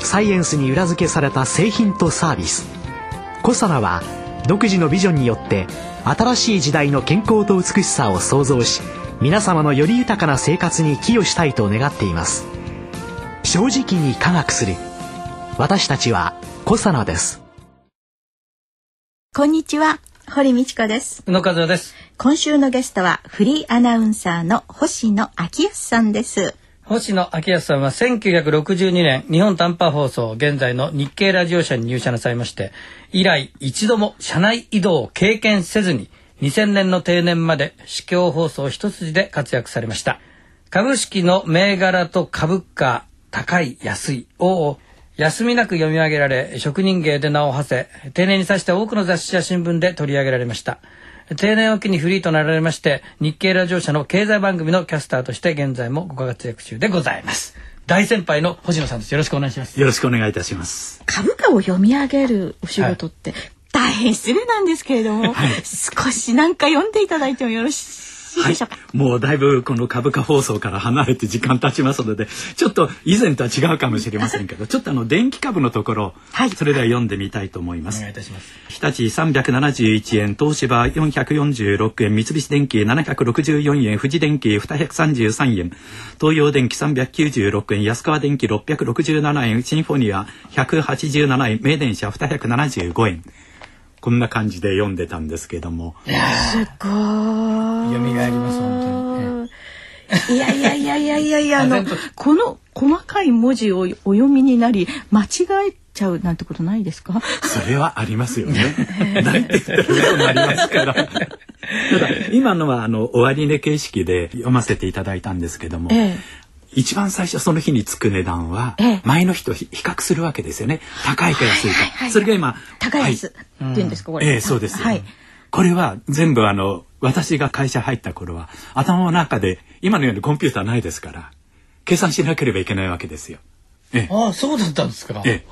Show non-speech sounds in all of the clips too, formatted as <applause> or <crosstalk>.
サイエンスに裏付けされた製品とサービス。コサナは独自のビジョンによって新しい時代の健康と美しさを創造し皆様のより豊かな生活に寄与したいと願っています。正直に科学する。私たちはコサナです。こんにちは。堀道子です。宇野和夫です。今週のゲストはフリーアナウンサーの星野昭康さんです星野昭康さんは1962年日本短波放送現在の日経ラジオ社に入社なさいまして以来一度も社内移動を経験せずに2000年の定年まで市況放送一筋で活躍されました。株式の銘柄と株価高い安いを休みなく読み上げられ職人芸で名を馳せ定年に際して多くの雑誌や新聞で取り上げられました。定年を機にフリーとなられまして日経ラジオ社の経済番組のキャスターとして現在もご活躍中でございます。大先輩の星野さんです。よろしくお願いしますよろしくお願いいたします。株価を読み上げるお仕事って、はい、大変失礼なんですけれども、はい、少しなんか読んでいただいてもよろしいはい、もうだいぶこの株価放送から離れて時間経ちますのでちょっと以前とは違うかもしれませんけどちょっとあの電気株のところ、はい、それでは読んでみたいと思います。お願いいたします。日立371円東芝446円三菱電機764円富士電機233円東洋電機396円安川電機667円シンフォニア187円名電車275円。こんな感じで読んでたんですけども。すごい。蘇ります本当に。いやいやいやいやいやいやあのこの細かい文字をお読みになり間違えちゃうなんてことないですか？それはありますよね。<laughs> ないって言ったらなりますから。ただ今のはあの終値形式で読ませていただいたんですけども、ええ、一番最初その日につく値段は前の日と比較するわけですよね。高いか安いか、それが今高い安っていうんですか、これ、ええそうです、はい、これは全部あの私が会社入った頃は頭の中で今のようにコンピューターないですから計算しなければいけないわけですよ。ええ、ああそうだったんですか。え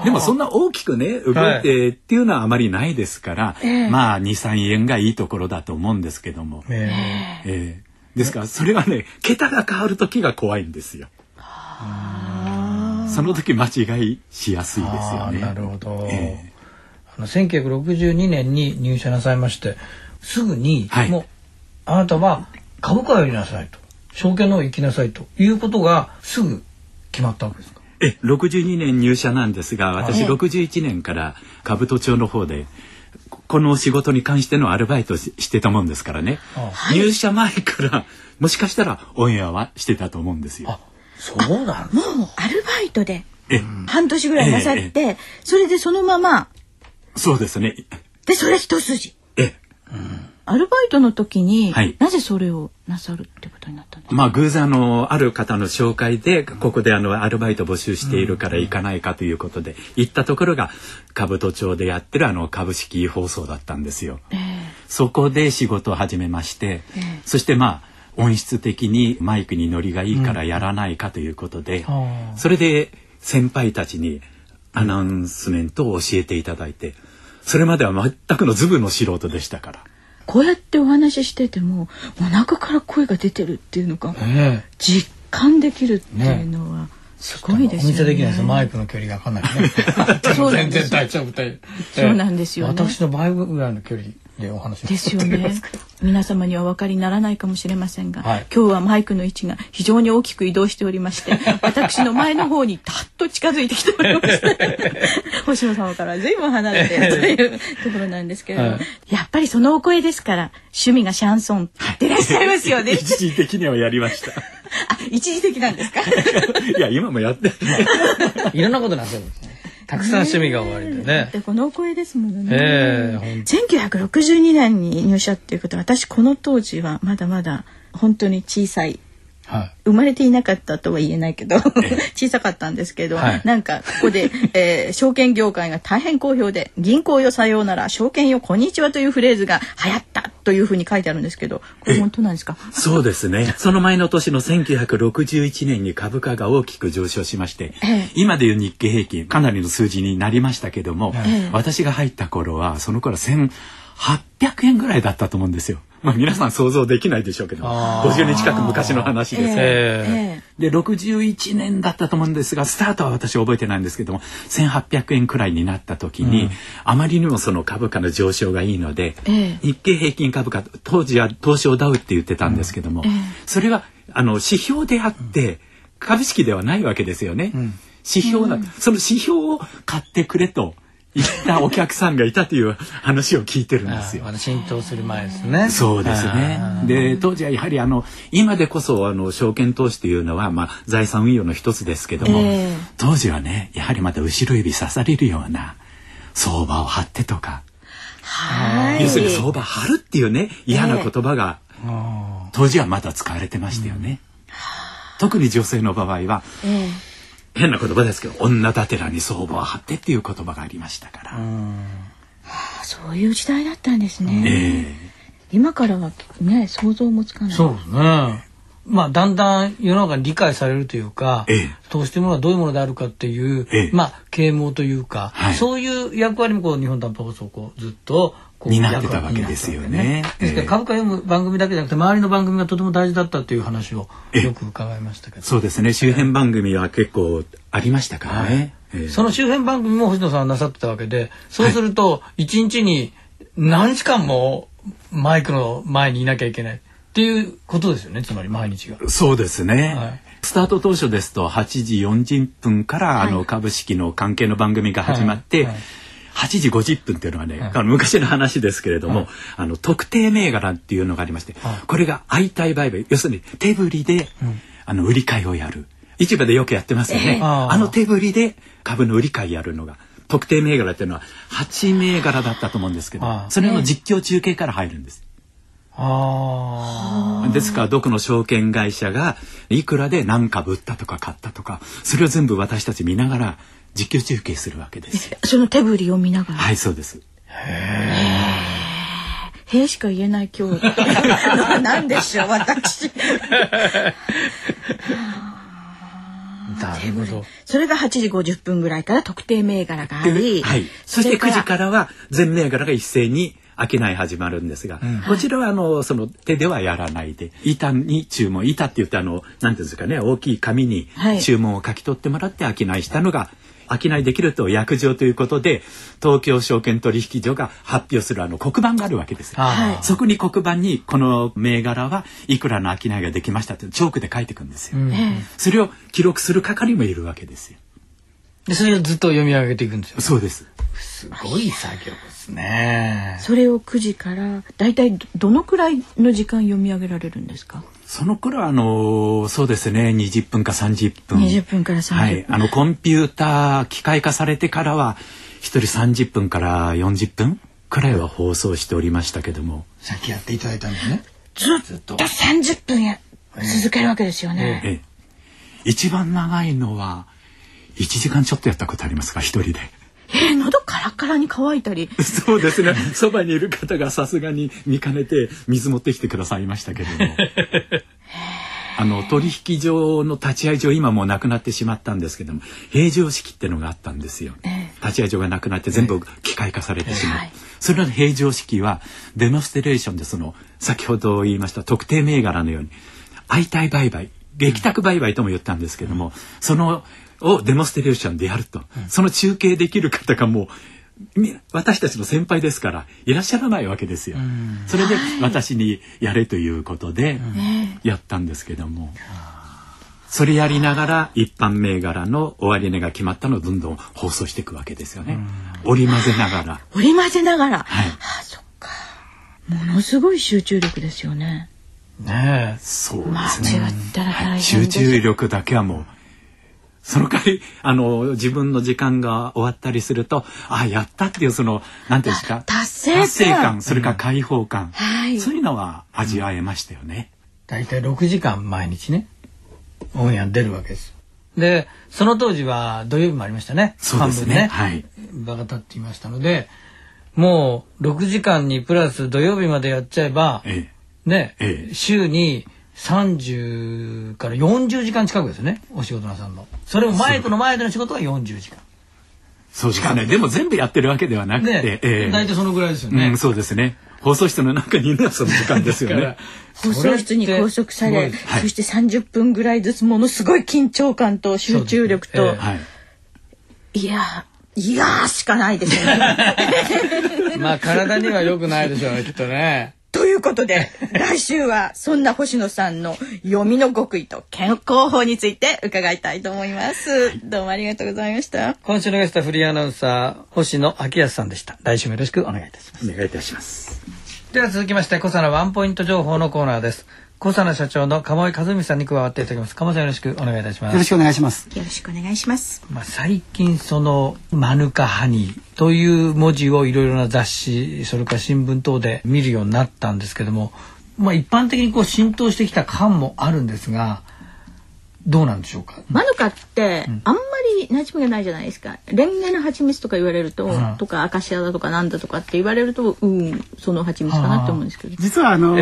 え、でもそんな大きくね動いてっていうのはあまりないですから、はい、まあ23円がいいところだと思うんですけども。え。ええですからそれはね桁が変わる時が怖いんですよ。その時間違いしやすいですよね。なるほど。えー、あの1962年に入社なさいましてすぐに、はい、もうあなたは株価をやりなさいと証券の方行きなさいということがすぐ決まったわけですか？え62年入社なんですが私61年から兜町の方でこの仕事に関してのアルバイトしてたもんですからね、はい、入社前からもしかしたらオンエアはしてたと思うんですよ。そうなんもうアルバイトで半年ぐらいなさって、それでそのままそうですね。でそれ一筋。え、うんアルバイトの時に、はい、なぜそれをなさるってことになったんですか？まあ偶然あのある方の紹介でここであのアルバイト募集しているから行かないかということで、行ったところが兜町でやってるあの株式放送だったんですよ。えー、そこで仕事を始めまして、えー、そしてまあ音質的にマイクにノリがいいからやらないかということで、うん、それで先輩たちにアナウンスメントを教えていただいてそれまでは全くのズブの素人でしたから。こうやってお話ししててもお腹から声が出てるっていうのが実感できるっていうのはすごいですよね。お見せできないです。マイクの距離がかなりね。全然大丈夫。そうなんですよ、ね、私の倍ぐらいの距離でお話ですよね。<laughs> 皆様にはお分かりにならないかもしれませんが、はい、今日はマイクの位置が非常に大きく移動しておりまして <laughs> 私の前の方にたっと近づいてきておりまして <laughs> 星野様から随分離れてというところなんですけれども、はい、やっぱりそのお声ですから趣味がシャンソンでいらっしゃいますよね。一時的にはやりました。あ一時的なんですか？いや今もやっていろんなことなってるんですね。たくさん趣味が終わりでね。でこのお声ですものね。えー、1962年に入社っていうことは私この当時はまだまだ本当に小さい生まれていなかったとは言えないけど小さかったんですけど、はい、なんかここで、えー、証券業界が大変好評で「銀行よさようなら証券よこんにちは」というフレーズが流行ったというふうに書いてあるんですけどこれ本当なんですか？そうですね。その前の年の1961年に株価が大きく上昇しまして、え今でいう日経平均かなりの数字になりましたけども、え、私が入った頃はその頃1800円ぐらいだったと思うんですよ。まあ皆さん想像できないでしょうけど50年近く昔の話です、えー、で61年だったと思うんですがスタートは私覚えてないんですけども1800円くらいになった時に、うん、あまりにもその株価の上昇がいいので、えー、日経平均株価当時は東証ダウって言ってたんですけども、うん。えー、それはあの指標であって、株式ではないわけですよね。指標な、その指標を買ってくれと。行ったお客さんがいたという話を聞いてるんですよ。浸透する前ですね。そうですね。で当時はやはりあの今でこそあの証券投資というのはまあ財産運用の一つですけども、えー、当時はねやはりまた後ろ指刺されるような相場を張ってとか。はい。要するに相場張るっていうね嫌な言葉が、えー、当時はまだ使われてましたよね。うん、特に女性の場合は、えー変な言葉ですけど女だてらに相場を張ってっていう言葉がありましたから。はあ、そういう時代だったんですね。えー、今からはね想像もつかない。そうですね。まあ、だんだん世の中に理解されるというか、ええ、投資というものはどういうものであるかっていう、ええ、まあ、啓蒙というか、はい、そういう役割もこう日本短波放送こうずっとになってたわけですよね。ですから株価読む番組だけじゃなくて周りの番組がとても大事だったという話をよく伺いましたけど。そうですね。周辺番組は結構ありましたか？らね。はい、その周辺番組も星野さんはなさってたわけで、そうすると一日に何時間もマイクの前にいなきゃいけないっていうことですよね。つまり毎日が。そうですね。はい。スタート当初ですと8時40分から、あの株式の関係の番組が始まって、はい。はい。8時50分っていうのはね、はい、昔の話ですけれども、はい、あの特定銘柄っていうのがありまして、はい、これが相対売買要するに手振りで、うん、あの売り買いをやる。市場でよくやってますよね、えー、あの手振りで株の売り買いやるのが特定銘柄っていうのは8銘柄だったと思うんですけどそれの実況中継から入るんです。ですからどこの証券会社がいくらで何株売ったとか買ったとかそれを全部私たち見ながら実況中継するわけです。その手振りを見ながら。はい、そうです。へえ。しか言えない今日。<laughs> なんでしょう、私。<laughs> なるほど。それが8時50分ぐらいから特定銘柄があり、はい。そして9時からは全銘柄が一斉に商い始まるんですが、うん、こちらはあのその手ではやらないで板に注文板って言ってあのなんていうんですかね大きい紙に注文を書き取ってもらって商いしたのが商いできると約定ということで東京証券取引所が発表するあの黒板があるわけです、はい、そこに黒板にこの銘柄はいくらの商いができましたってチョークで書いていくんですよ、うん、それを記録する係もいるわけですよ。でそれをずっと読み上げていくんですよ。そうです。すごい作業ですね。それを9時からだいたいどのくらいの時間読み上げられるんですか？その頃はあのそうですね。20分か30分。20分から30分、はい、あのコンピューター機械化されてからは1人30分から40分くらいは放送しておりましたけども。さっきやっていただいたんですね。ずっと。30分や続けるわけですよね、ええ、一番長いのは1時間ちょっとやったことありますか？一人でえー、喉カラカラに乾いたり。<laughs> そうですね。そばにいる方がさすがに見かねて水持ってきてくださいましたけれども。<laughs> あの取引所の立ち会い所今もうなくなってしまったんですけども平常式ってのがあったんですよ、えー、立ち会い所がなくなって全部機械化されてしまう、えー、それの平常式はデモンストレーションでその先ほど言いました特定銘柄のように相対売買撃託売買とも言ったんですけども、そのをデモンストレーションでやると、うん、その中継できる方がもう私たちの先輩ですからいらっしゃらないわけですよ。それで私にやれということでやったんですけども、それやりながら一般銘柄の終値が決まったのをどんどん放送していくわけですよね。織り交ぜながら。織り交ぜながら？はい。はあ、そっか。ものすごい集中力ですよね。ねえ。そうですね。集中力だけはもうその代わりあの自分の時間が終わったりするとあやったっていうその何ていうんですか達成感。それから解放感、うん、そういうのは味わえましたよね。大体6時間毎日ね。オンエア出るわけです。でその当時は土曜日もありましたね。そうですね。ね、はい、場が立っていましたのでもう6時間にプラス土曜日までやっちゃえば、ええ、ね、ええ、週に30から40時間近くですねお仕事なさんの。それもマイクの前での仕事は40時間そうですねでも全部やってるわけではなくて、ねえー、大体そのぐらいですよね、うん、そうですね。放送室の中にいるのはその時間ですよね。<laughs> 放送室に拘束されそして30分ぐらいずつものすごい緊張感と集中力と、えーはい、いやいやしかないですよね。<laughs> まあ体には良くないでしょうねきっとねということで、来週はそんな星野さんの読みの極意と健康法について伺いたいと思います。どうもありがとうございました。今週のゲストフリーアナウンサー、星野明康さんでした。来週もよろしくお願いいたします。お願いいたします。では続きまして、小佐のワンポイント情報のコーナーです。小佐奈社長の鴨井和美さんに加わっていただきます。鴨さんよろしくお願いいたします。よろしくお願いします。よろしくお願いします。まあ最近そのマヌカハニーという文字をいろいろな雑誌それから新聞等で見るようになったんですけども、まあ一般的にこう浸透してきた感もあるんですが。どうなんでしょうか？マヌカってあんまり馴染みがないじゃないですか。レンゲの蜂蜜とか言われると、うん、とかアカシアだとかなんだとかって言われると、うん、その蜂蜜かなって思うんですけど。実はあの、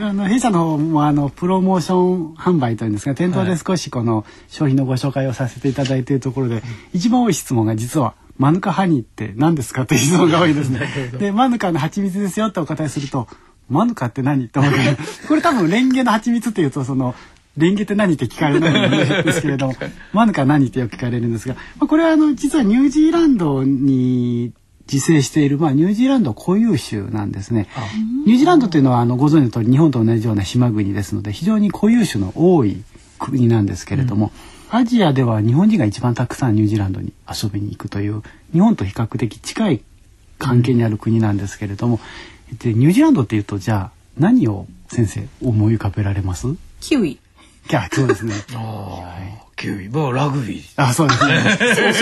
あの弊社の方もあのプロモーション販売というんですか、店頭で少しこの商品のご紹介をさせていただいているところで、一番多い質問が実は。マヌカハニーって何ですかという質問が多いですね。<laughs> で、マヌカの蜂蜜ですよってお答えすると、マヌカって何？と思うこれ多分レンゲの蜂蜜っていうとそのレンゲって何って聞かれないんですけれども、<laughs> マヌカ何ってよく聞かれるんですが、まあ、これはあの実はニュージーランドに自生している、まあ、ニュージーランド固有種なんですね。ニュージーランドというのはあのご存知の通り日本と同じような島国ですので非常に固有種の多い国なんですけれども、うん、アジアでは日本人が一番たくさんニュージーランドに遊びに行くという日本と比較的近い関係にある国なんですけれども、でニュージーランドっていうとじゃあ何を先生思い浮かべられます？キウイキャそうですね。キウイ、もうラグビー。あ、そうですね。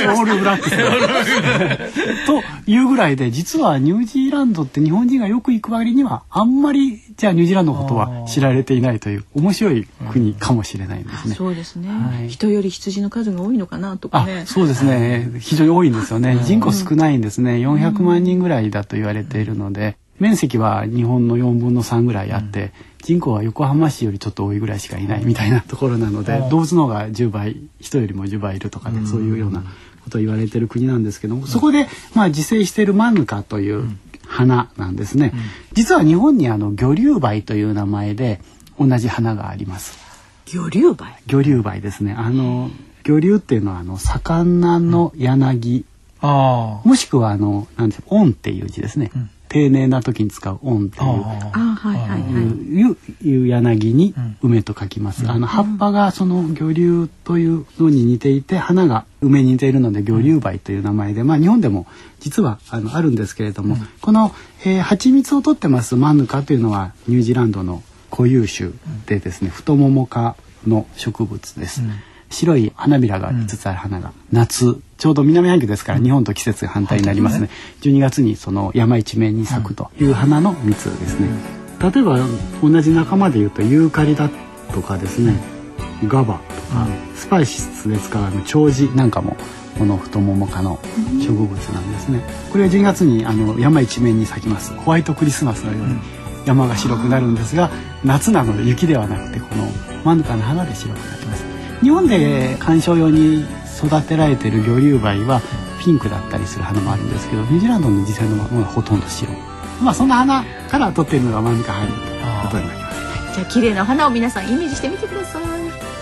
オールブラックス。<laughs> というぐらいで、実はニュージーランドって日本人がよく行く割には、あんまり、じゃあニュージーランドのことは知られていないという、面白い国かもしれないんですね。そうですね、はい、人より羊の数が多いのかなとかね。そうですね。非常に多いんですよね。人口少ないんですね。400万人ぐらいだと言われているので、面積は日本の4分の3ぐらいあって、人口は横浜市よりちょっと多いぐらいしかいないみたいなところなので、動物の方が10倍人よりも10倍いるとかね、そういうようなことを言われてる国なんですけども、そこでまあ自生しているマヌカという花なんですね。実は日本にあの魚竜梅という名前で同じ花があります。魚竜梅？魚竜梅ですね。あの魚竜っていうのはあの魚の柳、うん、もしくはあのなんでしょう、恩っていう字ですね。うん丁寧な時に使う「オン」っていう、はいはいい。う柳に梅と書きます。あの葉っぱがその魚竜というのに似ていて花が梅に似ているので魚竜梅という名前で、まあ日本でも実はあのあるんですけれども、この、えー、蜂蜜を取ってますマヌカというのはニュージーランドの固有種でですね、太もも科の植物です。白い花びらが5つある花が、夏ちょうど南半球ですから日本と季節が反対になりますね。12月にその山一面に咲くという花の蜜ですね。例えば同じ仲間でいうとユーカリだとかですね、ガバとか、スパイスで使うあの長寿なんかもこの太もも科の植物なんですね。これは12月にあの山一面に咲きます。ホワイトクリスマスのように山が白くなるんですが、夏なので雪ではなくてこの真ん中の花で白くなります。日本で観賞用に育てられてる魚竜梅はピンクだったりする花もあるんですけどニュージーランドの実際のものはほとんど白まあそんな花から取っているのが真ん中入るということになります、じゃあ綺麗な花を皆さんイメージしてみてください。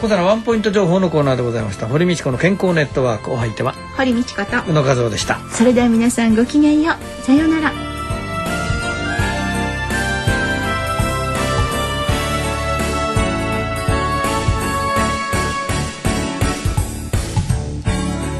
小皿ワンポイント情報のコーナーでございました。堀道子の健康ネットワーク。お相手は堀道子と宇野和夫でした。それでは皆さんごきげんよう。さようなら